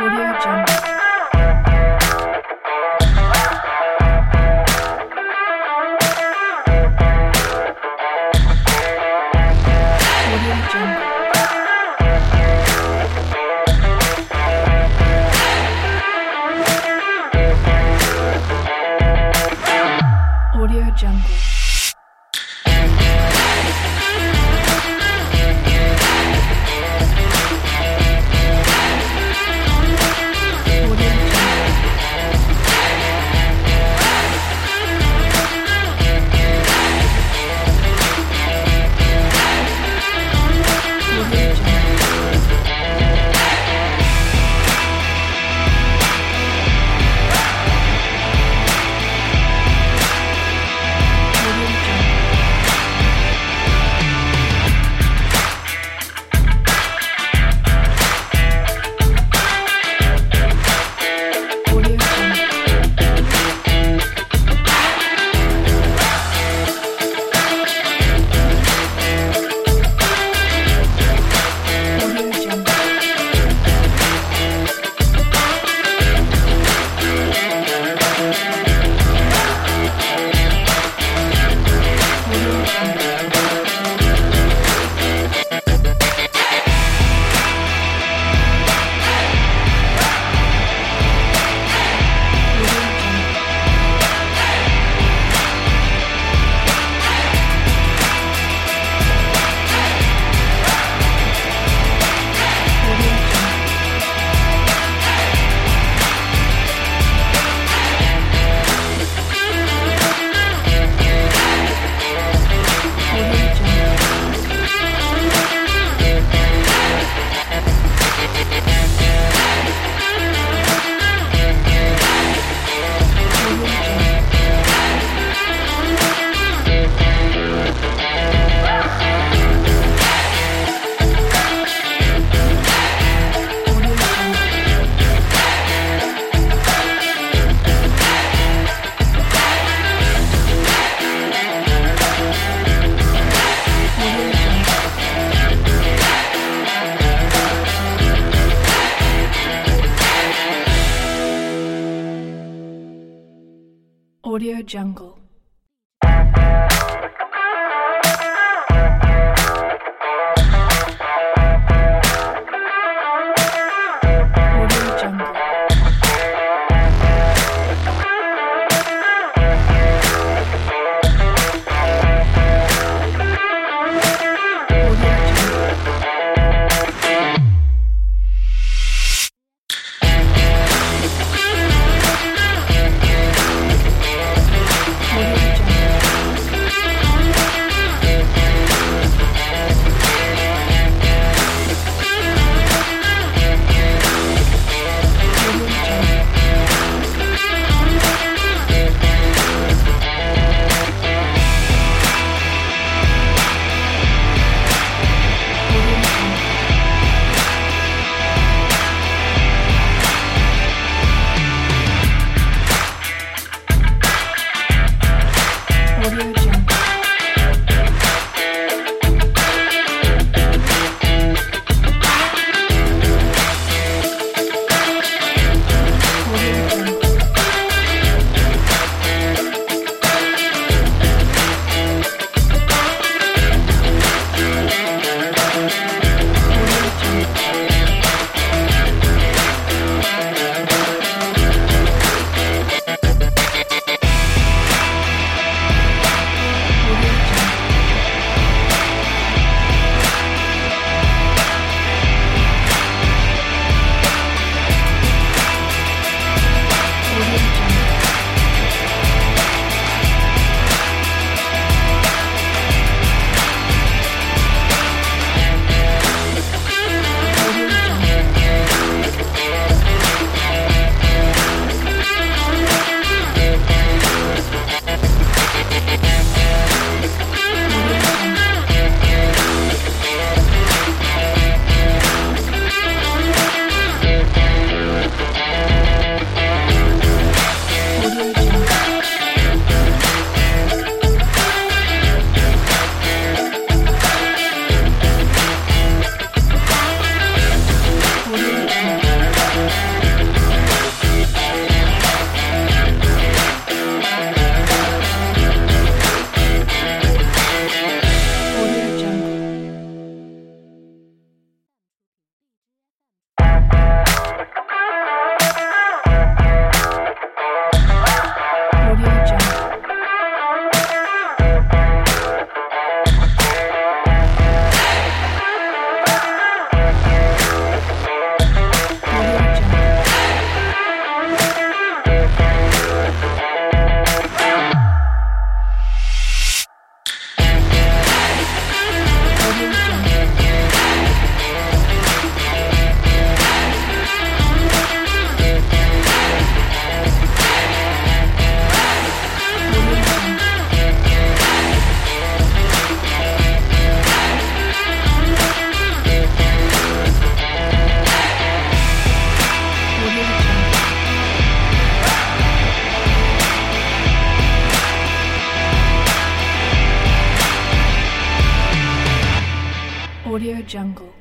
Audio Jungle. Audio Jungle. Jungle.